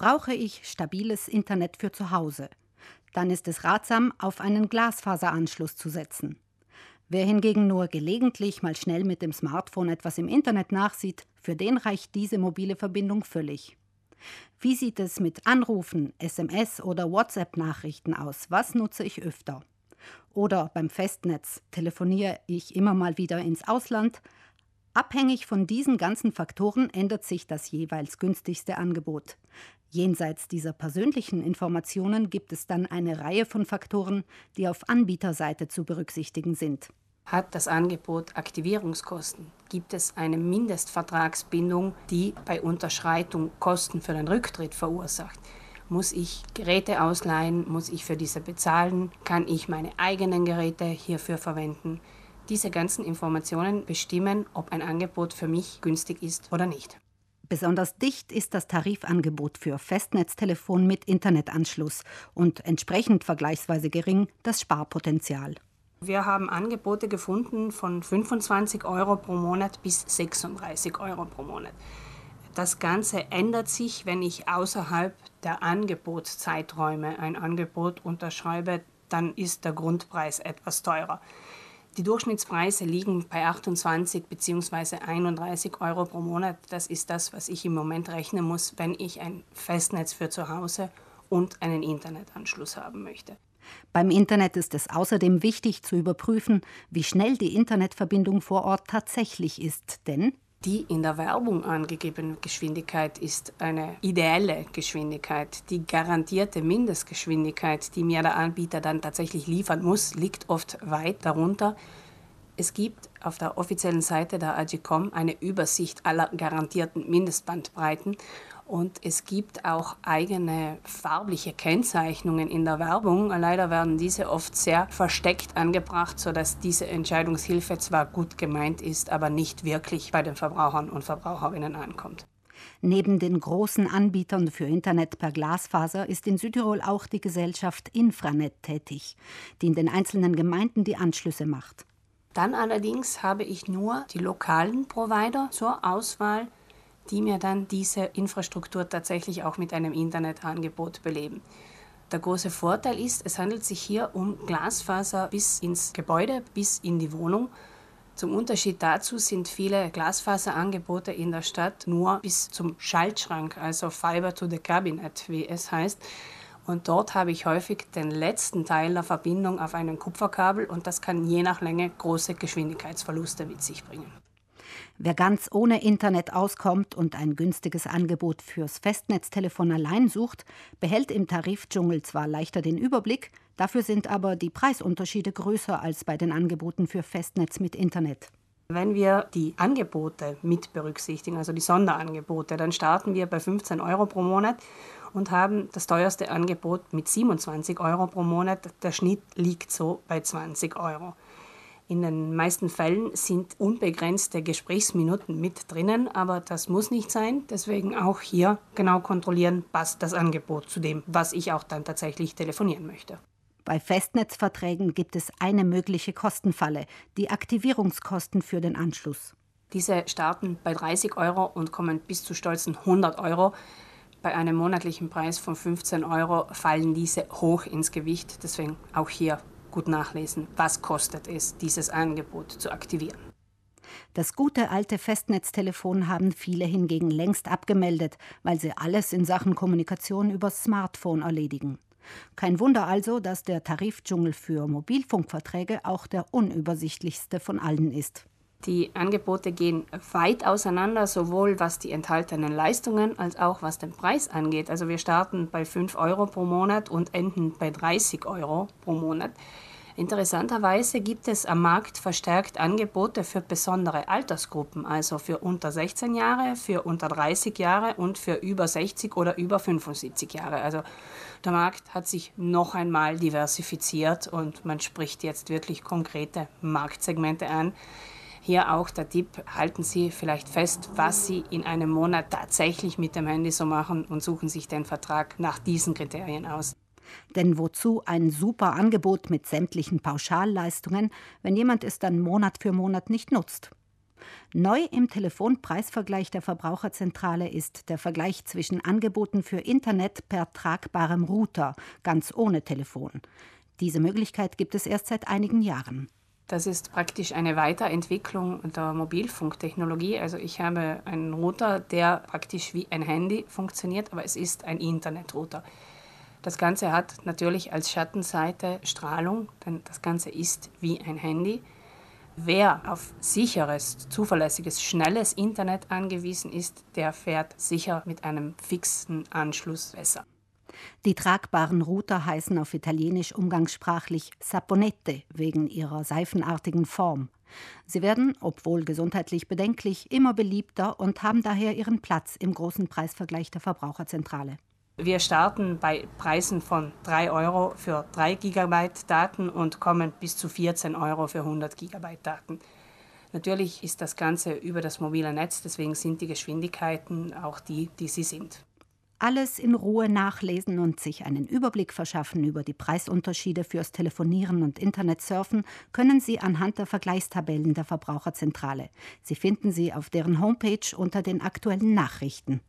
Brauche ich stabiles Internet für zu Hause? Dann ist es ratsam, auf einen Glasfaseranschluss zu setzen. Wer hingegen nur gelegentlich mal schnell mit dem Smartphone etwas im Internet nachsieht, für den reicht diese mobile Verbindung völlig. Wie sieht es mit Anrufen, SMS oder WhatsApp-Nachrichten aus? Was nutze ich öfter? Oder beim Festnetz telefoniere ich immer mal wieder ins Ausland? Abhängig von diesen ganzen Faktoren ändert sich das jeweils günstigste Angebot. Jenseits dieser persönlichen Informationen gibt es dann eine Reihe von Faktoren, die auf Anbieterseite zu berücksichtigen sind. Hat das Angebot Aktivierungskosten? Gibt es eine Mindestvertragsbindung, die bei Unterschreitung Kosten für den Rücktritt verursacht? Muss ich Geräte ausleihen? Muss ich für diese bezahlen? Kann ich meine eigenen Geräte hierfür verwenden? Diese ganzen Informationen bestimmen, ob ein Angebot für mich günstig ist oder nicht. Besonders dicht ist das Tarifangebot für Festnetztelefon mit Internetanschluss und entsprechend vergleichsweise gering das Sparpotenzial. Wir haben Angebote gefunden von 25 Euro pro Monat bis 36 Euro pro Monat. Das Ganze ändert sich, wenn ich außerhalb der Angebotszeiträume ein Angebot unterschreibe, dann ist der Grundpreis etwas teurer. Die Durchschnittspreise liegen bei 28 bzw. 31 Euro pro Monat. Das ist das, was ich im Moment rechnen muss, wenn ich ein Festnetz für zu Hause und einen Internetanschluss haben möchte. Beim Internet ist es außerdem wichtig zu überprüfen, wie schnell die Internetverbindung vor Ort tatsächlich ist, denn die in der Werbung angegebene Geschwindigkeit ist eine ideelle Geschwindigkeit. Die garantierte Mindestgeschwindigkeit, die mir der Anbieter dann tatsächlich liefern muss, liegt oft weit darunter. Es gibt auf der offiziellen Seite der AGCOM eine Übersicht aller garantierten Mindestbandbreiten und es gibt auch eigene farbliche Kennzeichnungen in der Werbung. Leider werden diese oft sehr versteckt angebracht, sodass diese Entscheidungshilfe zwar gut gemeint ist, aber nicht wirklich bei den Verbrauchern und Verbraucherinnen ankommt. Neben den großen Anbietern für Internet per Glasfaser ist in Südtirol auch die Gesellschaft Infranet tätig, die in den einzelnen Gemeinden die Anschlüsse macht. Dann allerdings habe ich nur die lokalen Provider zur Auswahl die mir dann diese Infrastruktur tatsächlich auch mit einem Internetangebot beleben. Der große Vorteil ist, es handelt sich hier um Glasfaser bis ins Gebäude, bis in die Wohnung. Zum Unterschied dazu sind viele Glasfaserangebote in der Stadt nur bis zum Schaltschrank, also Fiber to the Cabinet, wie es heißt. Und dort habe ich häufig den letzten Teil der Verbindung auf einem Kupferkabel und das kann je nach Länge große Geschwindigkeitsverluste mit sich bringen. Wer ganz ohne Internet auskommt und ein günstiges Angebot fürs Festnetztelefon allein sucht, behält im Tarifdschungel zwar leichter den Überblick, dafür sind aber die Preisunterschiede größer als bei den Angeboten für Festnetz mit Internet. Wenn wir die Angebote mit berücksichtigen, also die Sonderangebote, dann starten wir bei 15 Euro pro Monat und haben das teuerste Angebot mit 27 Euro pro Monat. Der Schnitt liegt so bei 20 Euro. In den meisten Fällen sind unbegrenzte Gesprächsminuten mit drinnen, aber das muss nicht sein. Deswegen auch hier genau kontrollieren, passt das Angebot zu dem, was ich auch dann tatsächlich telefonieren möchte. Bei Festnetzverträgen gibt es eine mögliche Kostenfalle, die Aktivierungskosten für den Anschluss. Diese starten bei 30 Euro und kommen bis zu stolzen 100 Euro. Bei einem monatlichen Preis von 15 Euro fallen diese hoch ins Gewicht. Deswegen auch hier gut nachlesen, was kostet es, dieses Angebot zu aktivieren. Das gute alte Festnetztelefon haben viele hingegen längst abgemeldet, weil sie alles in Sachen Kommunikation übers Smartphone erledigen. Kein Wunder also, dass der Tarifdschungel für Mobilfunkverträge auch der unübersichtlichste von allen ist. Die Angebote gehen weit auseinander, sowohl was die enthaltenen Leistungen als auch was den Preis angeht. Also wir starten bei 5 Euro pro Monat und enden bei 30 Euro pro Monat. Interessanterweise gibt es am Markt verstärkt Angebote für besondere Altersgruppen, also für unter 16 Jahre, für unter 30 Jahre und für über 60 oder über 75 Jahre. Also der Markt hat sich noch einmal diversifiziert und man spricht jetzt wirklich konkrete Marktsegmente an. Hier auch der Tipp, halten Sie vielleicht fest, was Sie in einem Monat tatsächlich mit dem Handy so machen und suchen sich den Vertrag nach diesen Kriterien aus. Denn wozu ein super Angebot mit sämtlichen Pauschalleistungen, wenn jemand es dann Monat für Monat nicht nutzt? Neu im Telefonpreisvergleich der Verbraucherzentrale ist der Vergleich zwischen Angeboten für Internet per tragbarem Router, ganz ohne Telefon. Diese Möglichkeit gibt es erst seit einigen Jahren. Das ist praktisch eine Weiterentwicklung der Mobilfunktechnologie. Also ich habe einen Router, der praktisch wie ein Handy funktioniert, aber es ist ein Internetrouter. Das Ganze hat natürlich als Schattenseite Strahlung, denn das Ganze ist wie ein Handy. Wer auf sicheres, zuverlässiges, schnelles Internet angewiesen ist, der fährt sicher mit einem fixen Anschluss besser. Die tragbaren Router heißen auf Italienisch umgangssprachlich Saponette wegen ihrer seifenartigen Form. Sie werden, obwohl gesundheitlich bedenklich, immer beliebter und haben daher ihren Platz im großen Preisvergleich der Verbraucherzentrale. Wir starten bei Preisen von 3 Euro für 3 Gigabyte Daten und kommen bis zu 14 Euro für 100 Gigabyte Daten. Natürlich ist das Ganze über das mobile Netz, deswegen sind die Geschwindigkeiten auch die, die sie sind. Alles in Ruhe nachlesen und sich einen Überblick verschaffen über die Preisunterschiede fürs Telefonieren und Internetsurfen können Sie anhand der Vergleichstabellen der Verbraucherzentrale. Sie finden sie auf deren Homepage unter den aktuellen Nachrichten.